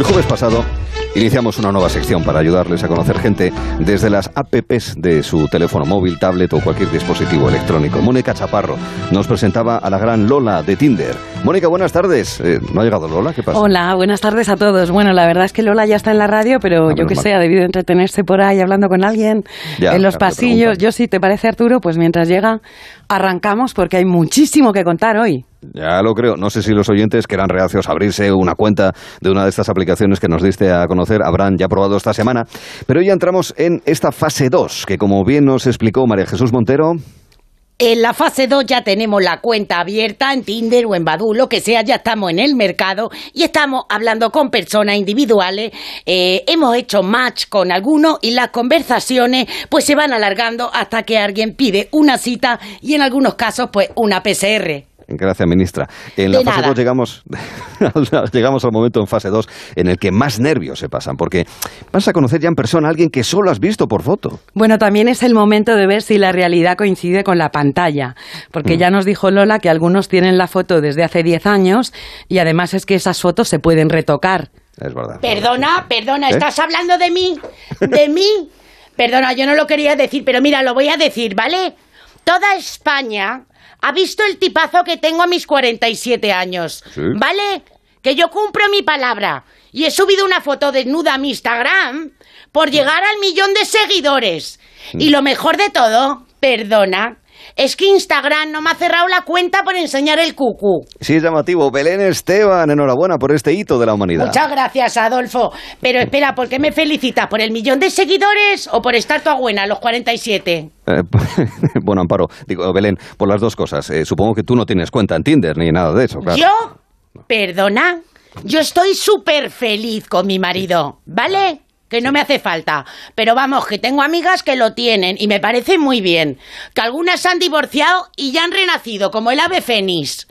El jueves pasado iniciamos una nueva sección para ayudarles a conocer gente desde las apps de su teléfono móvil, tablet o cualquier dispositivo electrónico. Mónica Chaparro nos presentaba a la gran Lola de Tinder. Mónica, buenas tardes. Eh, ¿No ha llegado Lola? ¿Qué pasa? Hola, buenas tardes a todos. Bueno, la verdad es que Lola ya está en la radio, pero Ah, yo que sé, ha debido entretenerse por ahí hablando con alguien Ya, en los pasillos. Yo sí, ¿te parece Arturo? Pues mientras llega, arrancamos porque hay muchísimo que contar hoy. Ya lo creo. No sé si los oyentes que eran reacios a abrirse una cuenta de una de estas aplicaciones que nos diste a conocer habrán ya probado esta semana. Pero ya entramos en esta fase 2, que como bien nos explicó María Jesús Montero, En la fase 2 ya tenemos la cuenta abierta en Tinder o en Badoo, lo que sea, ya estamos en el mercado y estamos hablando con personas individuales. Eh, hemos hecho match con algunos y las conversaciones pues se van alargando hasta que alguien pide una cita y en algunos casos pues una PCR. Gracias, ministra. En la De fase nada. 2 llegamos, llegamos al momento en fase 2 en el que más nervios se pasan, porque vas a conocer ya en persona a alguien que solo has visto por foto. Bueno, también es el momento de ver si la realidad coincide con la pantalla, porque ya nos dijo Lola que algunos tienen la foto desde hace 10 años y además es que esas fotos se pueden retocar. Es verdad. Perdona, perdona, ¿Eh? ¿estás hablando de mí? ¿De mí? Perdona, yo no lo quería decir, pero mira, lo voy a decir, ¿vale? Toda España ha visto el tipazo que tengo a mis 47 años, Sí. ¿vale? Que yo cumplo mi palabra. Y he subido una foto desnuda a mi Instagram por llegar al millón de seguidores. Y lo mejor de todo, perdona, es que Instagram no me ha cerrado la cuenta por enseñar el cucú. Sí, es llamativo. Belén Esteban, enhorabuena por este hito de la humanidad. Muchas gracias, Adolfo. Pero espera, ¿por qué me felicitas? ¿Por el millón de seguidores o por estar toda buena a los 47? Eh, bueno, Amparo, digo, Belén, por las dos cosas. Eh, supongo que tú no tienes cuenta en Tinder ni nada de eso, claro. ¿Yo? ¿Perdona? Yo estoy súper feliz con mi marido, ¿vale? Que no me hace falta. Pero vamos, que tengo amigas que lo tienen y me parece muy bien. Que algunas se han divorciado y ya han renacido, como el ave fénix.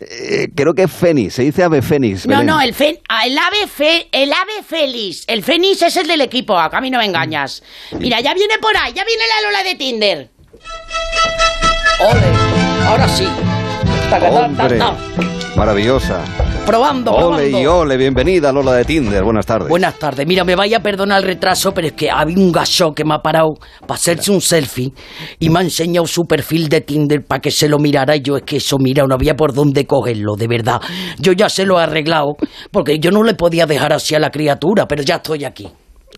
Eh, creo que Fénix, se dice ave Fénix. No, Belén. no, el, fen- ah, el ave fe- el ave feliz. El fénix es el del equipo, a mí no me engañas. Mira, ya viene por ahí, ya viene la Lola de Tinder. Ole, ahora sí. Hombre, maravillosa. Probando, Ole y ole, bienvenida Lola de Tinder, buenas tardes. Buenas tardes. Mira, me vaya a perdonar el retraso, pero es que había un gacho que me ha parado para hacerse un selfie y me ha enseñado su perfil de Tinder para que se lo mirara. Y yo es que eso, mira, no había por dónde cogerlo, de verdad. Yo ya se lo he arreglado, porque yo no le podía dejar así a la criatura, pero ya estoy aquí.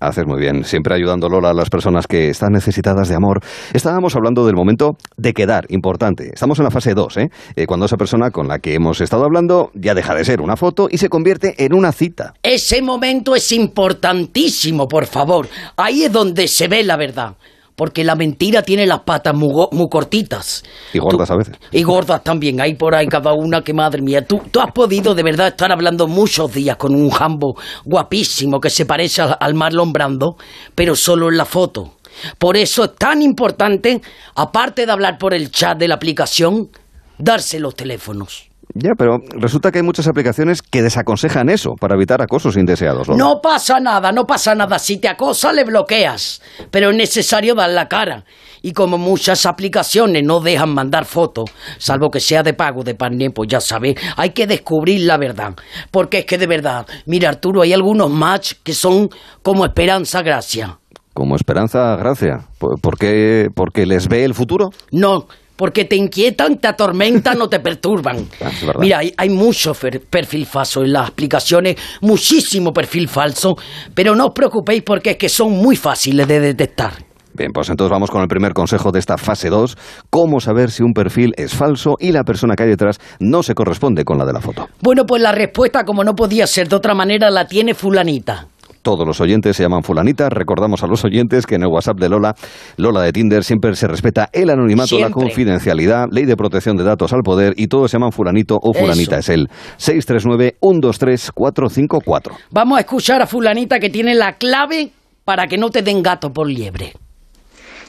Haces muy bien, siempre ayudando Lola a las personas que están necesitadas de amor. Estábamos hablando del momento de quedar, importante. Estamos en la fase 2, ¿eh? Eh, Cuando esa persona con la que hemos estado hablando ya deja de ser una foto y se convierte en una cita. Ese momento es importantísimo, por favor. Ahí es donde se ve la verdad. Porque la mentira tiene las patas muy, cortitas. Y gordas a veces. Y gordas también, hay por ahí cada una que madre mía. Tú, tú has podido de verdad estar hablando muchos días con un jambo guapísimo que se parece al, al Marlon Brando, pero solo en la foto. Por eso es tan importante, aparte de hablar por el chat de la aplicación, darse los teléfonos. Ya, pero resulta que hay muchas aplicaciones que desaconsejan eso para evitar acosos indeseados. Lola. No pasa nada, no pasa nada. Si te acosa, le bloqueas. Pero es necesario dar la cara. Y como muchas aplicaciones no dejan mandar fotos, salvo que sea de pago de partner, pues ya sabes, hay que descubrir la verdad. Porque es que de verdad, mira Arturo, hay algunos match que son como Esperanza Gracia. Como Esperanza Gracia. ¿Por, por qué? ¿Porque les ve el futuro? No, porque te inquietan, te atormentan o te perturban. Ah. Mira, hay, hay mucho perfil falso en las aplicaciones, muchísimo perfil falso, pero no os preocupéis porque es que son muy fáciles de detectar. Bien, pues entonces vamos con el primer consejo de esta fase 2. Cómo saber si un perfil es falso y la persona que hay detrás no se corresponde con la de la foto. Bueno, pues la respuesta, como no podía ser de otra manera, la tiene fulanita. Todos los oyentes se llaman fulanita. Recordamos a los oyentes que en el WhatsApp de Lola, Lola de Tinder, siempre se respeta el anonimato, la confidencialidad, ley de protección de datos al poder y todos se llaman fulanito o fulanita. Eso. Es el 639-123-454. Vamos a escuchar a fulanita que tiene la clave para que no te den gato por liebre.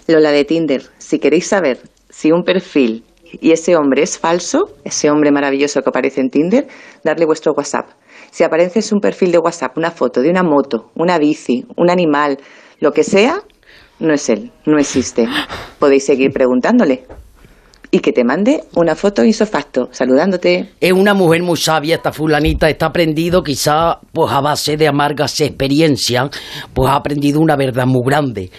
Lola de Tinder, si queréis saber si un perfil y ese hombre es falso, ese hombre maravilloso que aparece en Tinder, darle vuestro WhatsApp. Si aparece en un perfil de WhatsApp una foto de una moto, una bici, un animal, lo que sea, no es él, no existe. Podéis seguir preguntándole. y que te mande una foto isofacto saludándote. Es una mujer muy sabia, esta fulanita, está aprendido quizá pues a base de amargas experiencias, pues ha aprendido una verdad muy grande.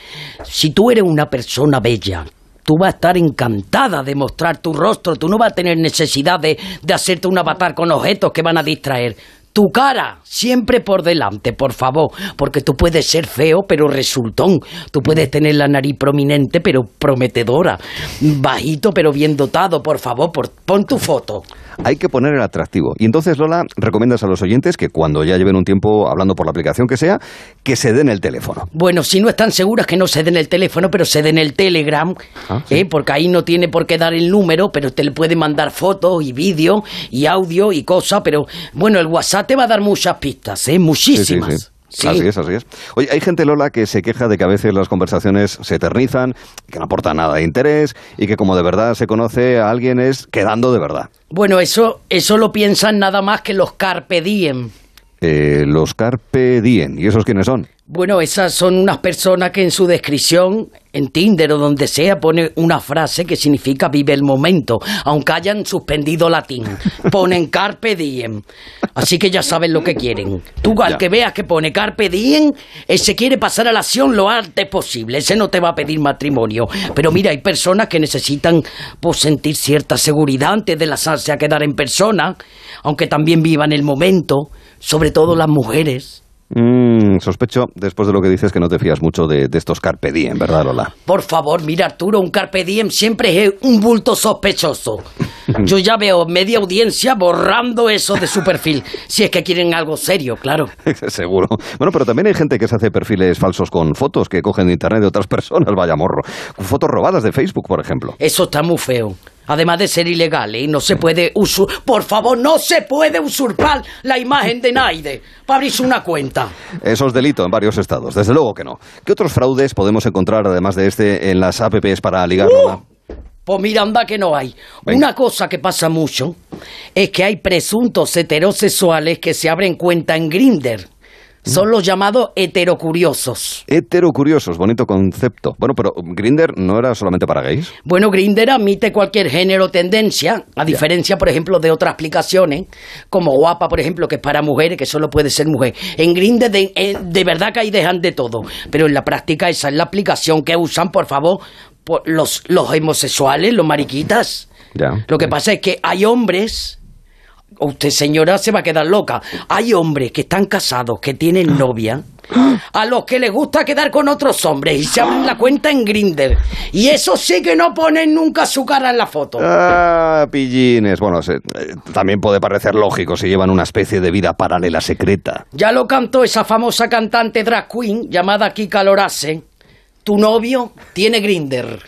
Si tú eres una persona bella, tú vas a estar encantada de mostrar tu rostro, tú no vas a tener necesidad de, de hacerte un avatar con objetos que van a distraer. Tu cara, siempre por delante, por favor, porque tú puedes ser feo pero resultón, tú puedes tener la nariz prominente pero prometedora, bajito pero bien dotado, por favor, por, pon tu foto. Hay que poner el atractivo. Y entonces, Lola, recomiendas a los oyentes que cuando ya lleven un tiempo hablando por la aplicación que sea, que se den el teléfono. Bueno, si no están seguras que no se den el teléfono, pero se den el Telegram, Ah, sí. ¿eh? porque ahí no tiene por qué dar el número, pero te le puede mandar fotos y vídeo y audio y cosas, pero bueno, el WhatsApp te va a dar muchas pistas, ¿eh? Muchísimas. Sí. Así es, así es. Oye, hay gente, Lola, que se queja de que a veces las conversaciones se eternizan, que no aportan nada de interés y que como de verdad se conoce a alguien es quedando de verdad. Bueno, eso, eso lo piensan nada más que los Carpe Diem. Eh, los Carpe Diem, ¿y esos quiénes son? Bueno, esas son unas personas que en su descripción, en Tinder o donde sea, pone una frase que significa vive el momento, aunque hayan suspendido latín. Ponen carpe diem. Así que ya saben lo que quieren. Tú al Ya. que veas que pone carpe diem, ese quiere pasar a la acción lo antes posible. Ese no te va a pedir matrimonio. Pero mira, hay personas que necesitan pues, sentir cierta seguridad antes de lanzarse a quedar en persona, aunque también vivan el momento, sobre todo las mujeres. Mm, sospecho, después de lo que dices, que no te fías mucho de, de estos Carpe Diem, ¿verdad, Lola? Por favor, mira Arturo, un carpe diem siempre es un bulto sospechoso. Yo ya veo media audiencia borrando eso de su perfil, si es que quieren algo serio, claro. Seguro. Bueno, pero también hay gente que se hace perfiles falsos con fotos que cogen de internet de otras personas, vaya morro. Fotos robadas de Facebook, por ejemplo. Eso está muy feo. Además de ser ilegal, ¿eh? No se puede usur... Por favor, no se puede usurpar la imagen de Naide para abrirse una cuenta. Eso es delito en varios estados, desde luego que no. ¿Qué otros fraudes podemos encontrar, además de este, en las apps para ligar, Lola? Pues mira, anda que no hay. Venga. Una cosa que pasa mucho es que hay presuntos heterosexuales que se abren cuenta en Grinder. Son los llamados heterocuriosos. Heterocuriosos, bonito concepto. Bueno, pero Grinder no era solamente para gays. Bueno, Grinder admite cualquier género o tendencia, a diferencia, por ejemplo, de otras aplicaciones, como Guapa, por ejemplo, que es para mujeres, que solo puede ser mujer. En Grinder de, eh, de verdad que ahí dejan de todo, pero en la práctica esa es la aplicación que usan, por favor, por los, los homosexuales, los mariquitas. Lo que pasa es que hay hombres, usted señora se va a quedar loca, hay hombres que están casados, que tienen novia, a los que les gusta quedar con otros hombres y se abren la cuenta en Grinder. Y eso sí que no ponen nunca su cara en la foto. Ah, pillines. Bueno, se- eh, también puede parecer lógico si llevan una especie de vida paralela secreta. Ya lo cantó esa famosa cantante drag queen llamada Kika Lorase. Tu novio tiene Grinder.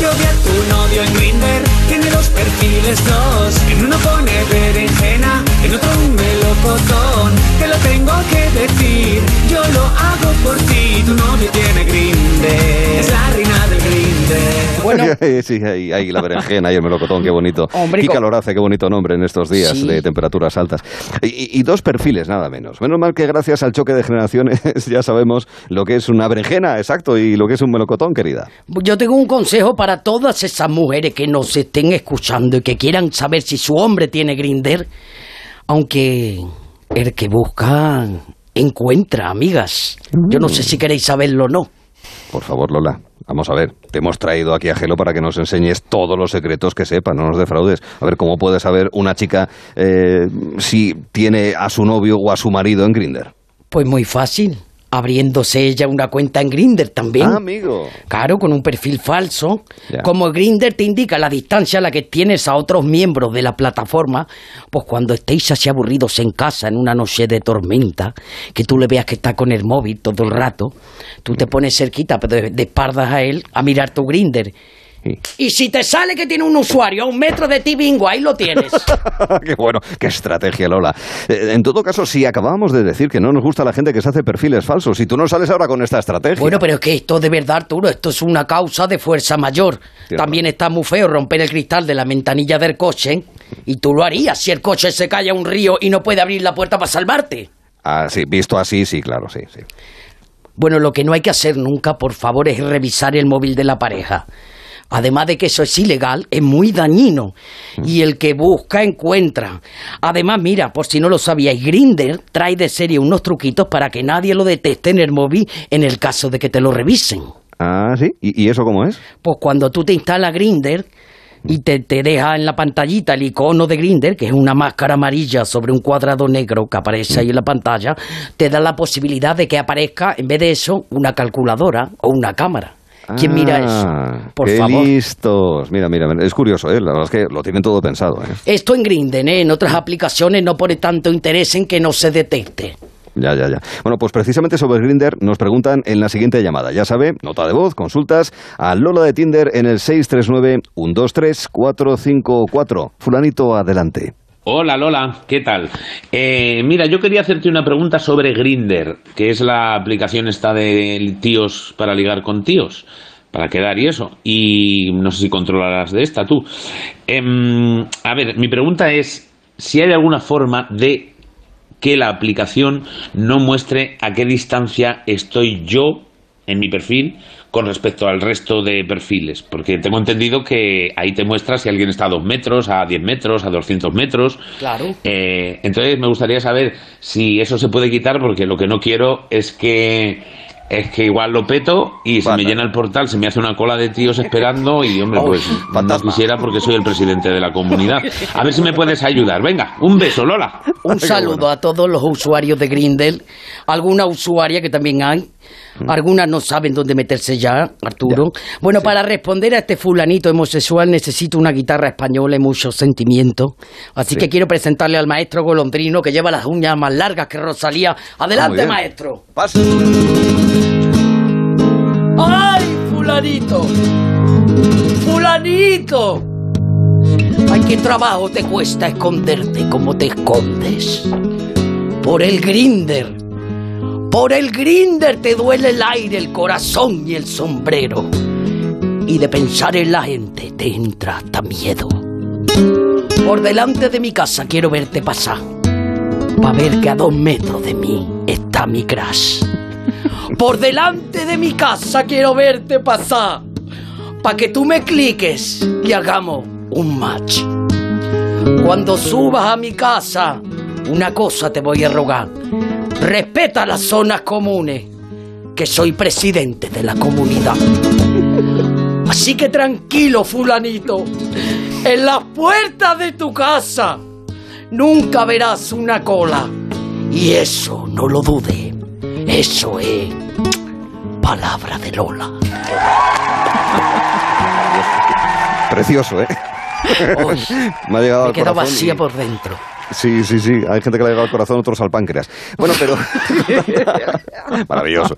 Yo vi a tu novio en Grinder, tiene dos perfiles dos. En uno pone berenjena, en otro melocotón. Te lo tengo que decir, yo lo hago por ti. Tu novio tiene Grinder, es la reina del Grinder. Bueno, sí, ahí, ahí la berenjena y el melocotón, qué bonito. Hombre, Kika co- Lorace, qué bonito nombre en estos días Sí. de temperaturas altas. Y, y dos perfiles, nada menos. Menos mal que gracias al choque de generaciones ya sabemos lo que es una berenjena, exacto, y lo que es un melocotón, querida. Yo tengo un consejo para todas esas mujeres que nos estén escuchando y que quieran saber si su hombre tiene Grinder, aunque el que busca encuentra, amigas. Yo no sé si queréis saberlo o no. Por favor, Lola, vamos a ver. Te hemos traído aquí a Gelo para que nos enseñes todos los secretos que sepa, no nos defraudes. A ver, ¿cómo puede saber una chica eh, si tiene a su novio o a su marido en Grinder? Pues muy fácil, abriéndose ella una cuenta en Grinder también. Ah, amigo. Claro, con un perfil falso. Como Grinder te indica la distancia a la que tienes a otros miembros de la plataforma, pues cuando estéis así aburridos en casa en una noche de tormenta, que tú le veas que está con el móvil todo el rato, tú te pones cerquita, pero de, de espaldas a él, a mirar tu Grinder. Sí. Y si te sale que tiene un usuario a un metro de ti, bingo, ahí lo tienes. qué bueno, qué estrategia, Lola. Eh, en todo caso, si acabábamos de decir que no nos gusta la gente que se hace perfiles falsos, y tú no sales ahora con esta estrategia. Bueno, pero es que esto de verdad, Arturo, esto es una causa de fuerza mayor. También está muy feo romper el cristal de la ventanilla del coche. Y tú lo harías si el coche se cae a un río y no puede abrir la puerta para salvarte. Ah, sí, visto así, sí, claro, sí, sí. Bueno, lo que no hay que hacer nunca, por favor, es revisar el móvil de la pareja. Además de que eso es ilegal, es muy dañino. Y el que busca, encuentra. Además, mira, por si no lo sabíais, Grinder trae de serie unos truquitos para que nadie lo detecte en el móvil en el caso de que te lo revisen. Ah, sí. ¿Y, y eso cómo es? Pues cuando tú te instalas Grinder y te, te deja en la pantallita el icono de Grinder, que es una máscara amarilla sobre un cuadrado negro que aparece ahí en la pantalla, te da la posibilidad de que aparezca, en vez de eso, una calculadora o una cámara. ¿Quién mira eso? Ah, Por qué favor. listos. Mira, mira, es curioso, ¿eh? La verdad es que lo tienen todo pensado, ¿eh? Esto en Grinder, ¿eh? en otras aplicaciones no pone tanto interés en que no se detecte. Ya, ya, ya. Bueno, pues precisamente sobre Grinder nos preguntan en la siguiente llamada. Ya sabe, nota de voz, consultas a Lola de Tinder en el 639-123-454. Fulanito, adelante. Hola Lola, ¿qué tal? Eh, mira, yo quería hacerte una pregunta sobre Grinder, que es la aplicación esta de tíos para ligar con tíos, para quedar y eso. Y no sé si controlarás de esta tú. Em, a ver, mi pregunta es si hay alguna forma de que la aplicación no muestre a qué distancia estoy yo en mi perfil con respecto al resto de perfiles, porque tengo entendido que ahí te muestra si alguien está a 2 metros, a 10 metros, a 200 metros. Claro. Eh, entonces me gustaría saber si eso se puede quitar, porque lo que no quiero es que es que igual lo peto y se me llena el portal, se me hace una cola de tíos esperando y hombre, Oh, pues no fantasma. quisiera porque soy el presidente de la comunidad. A ver si me puedes ayudar. Venga, un beso, Lola. Un saludo a todos los usuarios de Grindel. Alguna usuaria que también hay. Algunas no saben dónde meterse ya, Arturo. Bueno, para responder a este fulanito homosexual necesito una guitarra española y mucho sentimiento. Así que quiero presentarle al maestro golondrino que lleva las uñas más largas que Rosalía. Ah, Adelante, maestro. Pase. ¡Ay, fulanito! ¡Fulanito! Ay, qué trabajo te cuesta esconderte como te escondes. Por el grinder. Por el grinder te duele el aire, el corazón y el sombrero. Y de pensar en la gente te entra hasta miedo. Por delante de mi casa quiero verte pasar. Pa' ver que a dos metros de mí está mi crash. Por delante de mi casa quiero verte pasar. Pa' que tú me cliques y hagamos un match. Cuando subas a mi casa, una cosa te voy a rogar. Respeta las zonas comunes, que soy presidente de la comunidad. Así que tranquilo, fulanito. En las puertas de tu casa nunca verás una cola. Y eso, no lo dude. Eso es palabra de Lola. Precioso, ¿eh? Me ha llegado me al corazón vacía y- por dentro. Sí, sí, sí. Hay gente que le ha llegado al corazón, otros al páncreas. Bueno, pero... Maravilloso.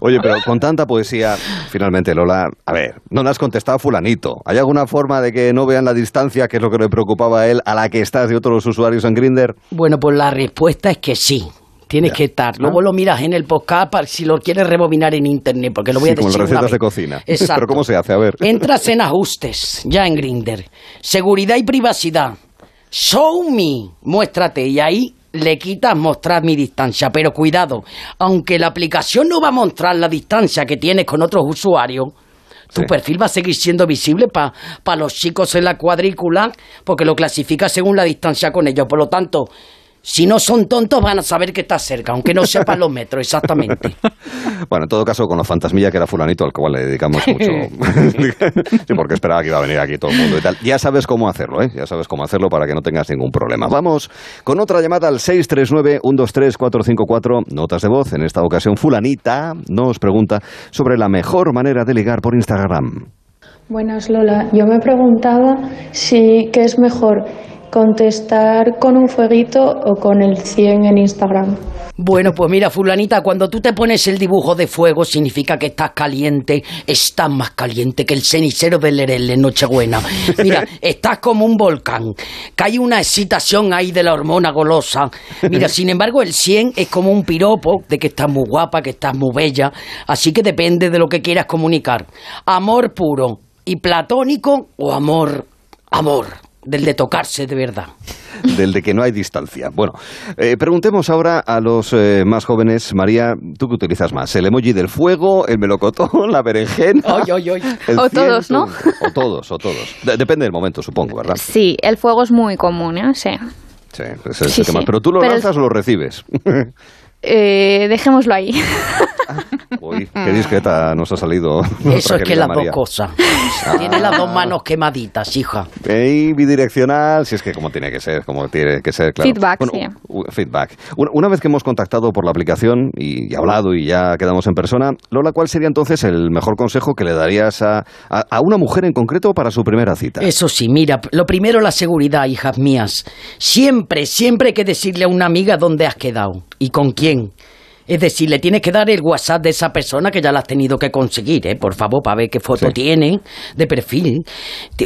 Oye, pero con tanta poesía, finalmente, Lola, a ver, no le has contestado a fulanito. ¿Hay alguna forma de que no vean la distancia, que es lo que le preocupaba a él, a la que estás de otros usuarios en Grinder? Bueno, pues la respuesta es que sí. Tienes que estar. Luego lo miras en el podcast para si lo quieres rebobinar en internet, porque lo voy Sí, a decir una recetas de cocina. Exacto. Pero ¿cómo se hace? A ver. Entras en ajustes, ya en Grinder. Seguridad y privacidad. Show me, muéstrate y ahí le quitas mostrar mi distancia, pero cuidado, aunque la aplicación no va a mostrar la distancia que tienes con otros usuarios, tu Sí. perfil va a seguir siendo visible para los chicos en la cuadrícula porque lo clasifica según la distancia con ellos. Por lo tanto, si no son tontos van a saber que estás cerca, aunque no sepan los metros exactamente. Bueno, en todo caso, con lo fantasmilla que era fulanito, al cual le dedicamos mucho. sí, porque esperaba que iba a venir aquí todo el mundo y tal. Ya sabes cómo hacerlo, ¿eh? Ya sabes cómo hacerlo para que no tengas ningún problema. Vamos con otra llamada al 639-123-454. Notas de voz. En esta ocasión, fulanita nos pregunta sobre la mejor manera de ligar por Instagram. Buenas Lola, yo me preguntaba si qué es mejor contestar con un fueguito o con el 100 en Instagram. Bueno, pues mira, fulanita, cuando tú te pones el dibujo de fuego significa que estás caliente, estás más caliente que el cenicero del Lerel en Nochebuena. Mira, estás como un volcán, que hay una excitación ahí de la hormona golosa. Mira, sin embargo, el 100 es como un piropo de que estás muy guapa, que estás muy bella, así que depende de lo que quieras comunicar. Amor puro y platónico o amor, amor del de tocarse de verdad. del de que no hay distancia. Bueno, eh, preguntemos ahora a los eh, más jóvenes, María, ¿tú qué utilizas más? ¿El emoji del fuego, el melocotón, la berenjena? Oy, oy, oy. el O todos, ¿no? O todos, o todos. De- depende del momento, supongo, ¿verdad? Sí, el fuego es muy común, ¿eh? Sí. Sí, ese es Sí, el tema. sí. Pero tú lo Pero- lanzas o lo recibes. Eh, dejémoslo ahí. Uy, qué discreta nos ha salido. Eso es que las dos cosas. Tiene las dos manos quemaditas, hija. Y bidireccional, si es que como tiene que ser, como tiene que ser, claro. Feedback, Bueno, sí. feedback. Una, una vez que hemos contactado por la aplicación y, y hablado y ya quedamos en persona, Lola, ¿cuál sería entonces el mejor consejo que le darías a, a- a una mujer en concreto para su primera cita? Eso sí, mira, lo primero la seguridad, hijas mías. Siempre, siempre hay que decirle a una amiga dónde has quedado y con quién. Es decir, le tienes que dar el WhatsApp de esa persona que ya la has tenido que conseguir, ¿eh? por favor, para ver qué foto Sí. tiene de perfil.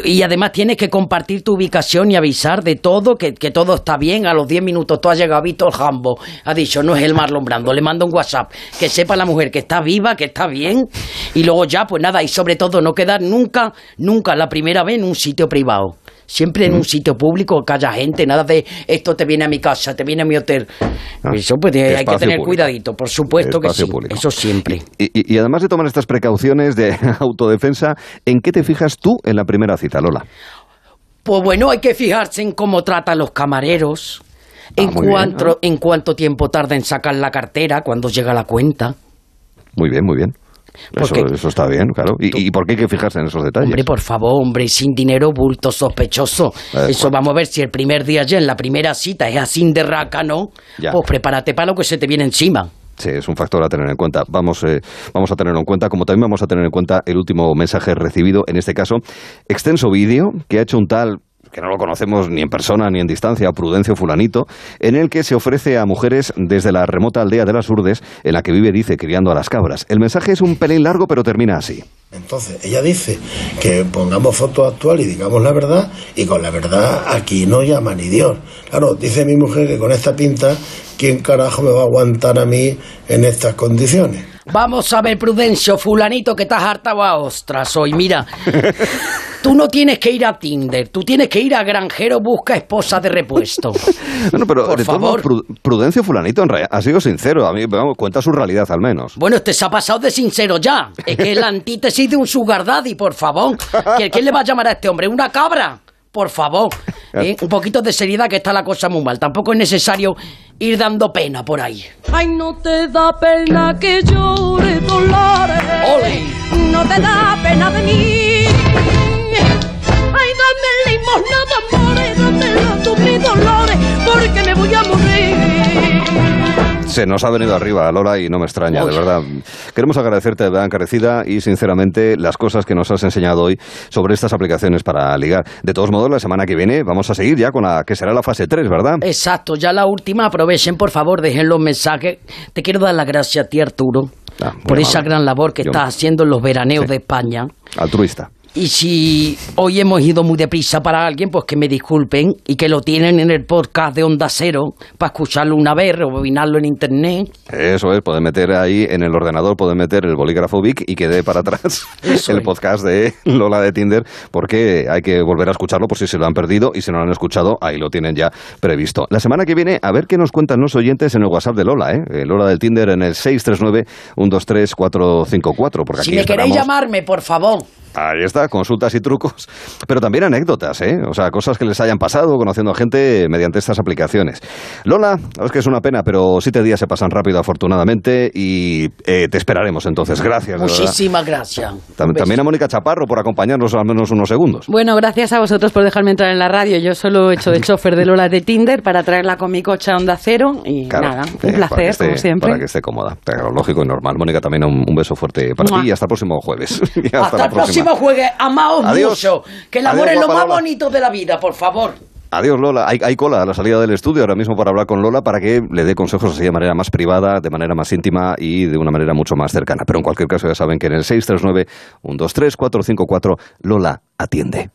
Y además tienes que compartir tu ubicación y avisar de todo, que, que todo está bien. A los 10 minutos tú has llegado, el jambo. Ha dicho, no es el Marlon Brando, le manda un WhatsApp. Que sepa la mujer que está viva, que está bien. Y luego ya, pues nada, y sobre todo no quedar nunca, nunca la primera vez en un sitio privado. Siempre en un sitio público que haya gente, nada de esto te viene a mi casa, te viene a mi hotel. Ah, Eso pues hay que tener público. cuidadito, por supuesto que sí. público. Eso siempre. Y, y- y además de tomar estas precauciones de autodefensa, ¿en qué te fijas tú en la primera cita, Lola? Pues bueno, hay que fijarse en cómo trata a los camareros, en, Ah, bien, cuánto, en cuánto tiempo tarda en sacar la cartera, cuando llega la cuenta. Muy bien, muy bien. Eso, Porque- eso está bien, claro. ¿Y, y por qué hay que fijarse en esos detalles? Hombre, por favor, hombre, sin dinero, bulto sospechoso. Eh, Eso bueno. vamos a ver si el primer día ya en la primera cita es así de rácano, Ya. pues prepárate para lo que se te viene encima. Sí, es un factor a tener en cuenta. Vamos, eh, vamos a tenerlo en cuenta, como también vamos a tener en cuenta el último mensaje recibido, en este caso, extenso vídeo que ha hecho un tal que no lo conocemos ni en persona ni en distancia, Prudencio Fulanito, en el que se ofrece a mujeres desde la remota aldea de las Urdes, en la que vive, dice, criando a las cabras. El mensaje es un pelín largo, pero termina así. Entonces, ella dice que pongamos foto actual y digamos la verdad, y con la verdad aquí no llama ni Dios. Claro, dice mi mujer que con esta pinta, ¿quién carajo me va a aguantar a mí en estas condiciones? Vamos a ver, Prudencio, fulanito, que estás hartado a ostras hoy. Mira, tú no tienes que ir a Tinder, tú tienes que ir a Granjero Busca Esposa de Repuesto. Bueno, pero Por de todos modos, favor. Pru- Prudencio Fulanito en realidad ha sido sincero. A mí, vamos, cuenta su realidad al menos. Bueno, este se ha pasado de sincero ya. Es que es la antítesis de un sugar daddy, por favor. ¿Qué, qué le va a llamar a este hombre? ¿Una cabra? Por favor. ¿eh? Un poquito de seriedad que está la cosa muy mal. Tampoco es necesario ir dando pena por ahí. Ay, no te da pena que llore Dolores. ¡Ole! No te da Se nos ha venido arriba, Lola, y no me extraña, de verdad. Queremos agradecerte de verdad encarecida y sinceramente las cosas que nos has enseñado hoy sobre estas aplicaciones para ligar. De todos modos, la semana que viene vamos a seguir ya con la que será la fase 3, ¿verdad? Exacto, ya la última. Aprovechen, por favor, dejen los mensajes. Te quiero dar las gracias a ti, Arturo, Ah, por esa amable. gran labor que Yo- estás haciendo en los veraneos Sí. de España. Altruista. Y si hoy hemos ido muy deprisa para alguien, pues que me disculpen y que lo tienen en el podcast de Onda Cero para escucharlo una vez, rebobinarlo en internet. Eso es, pueden meter ahí en el ordenador, pueden meter el bolígrafo Vic y quede para atrás Eso el es. podcast de Lola de Tinder, porque hay que volver a escucharlo por si se lo han perdido y si no lo han escuchado, ahí lo tienen ya previsto. La semana que viene, a ver qué nos cuentan los oyentes en el WhatsApp de Lola, ¿eh? Eh, Lola del Tinder en el 639-123-454, porque Si me queréis llamarme, por favor. Ahí está, consultas y trucos, pero también anécdotas, ¿eh? O sea, cosas que les hayan pasado conociendo a gente mediante estas aplicaciones. Lola, es que es una pena, pero siete días se pasan rápido, afortunadamente, y eh, te esperaremos entonces. Gracias. Muchísimas gracias. Tam- Un beso. También a Mónica Chaparro por acompañarnos al menos unos segundos. Bueno, gracias a vosotros por dejarme entrar en la radio. Yo solo he hecho de chofer de Lola de Tinder para traerla con mi coche a Onda Cero y Claro, nada, eh, un que placer, esté- como siempre. Para que esté cómoda. Pero lógico y normal. Mónica, también un, un beso fuerte para Mua. ti y hasta el próximo jueves. Y Hasta, la el próxima. Próximo jueves. Amaos Adiós. mucho. Que el amor Adiós, es lo más Lola. bonito de la vida, por favor. Adiós, Lola. Hay, hay cola a la salida del estudio ahora mismo para hablar con Lola para que le dé consejos así de manera más privada, de manera más íntima y de una manera mucho más cercana. Pero en cualquier caso ya saben que en el 639-123-454 Lola atiende.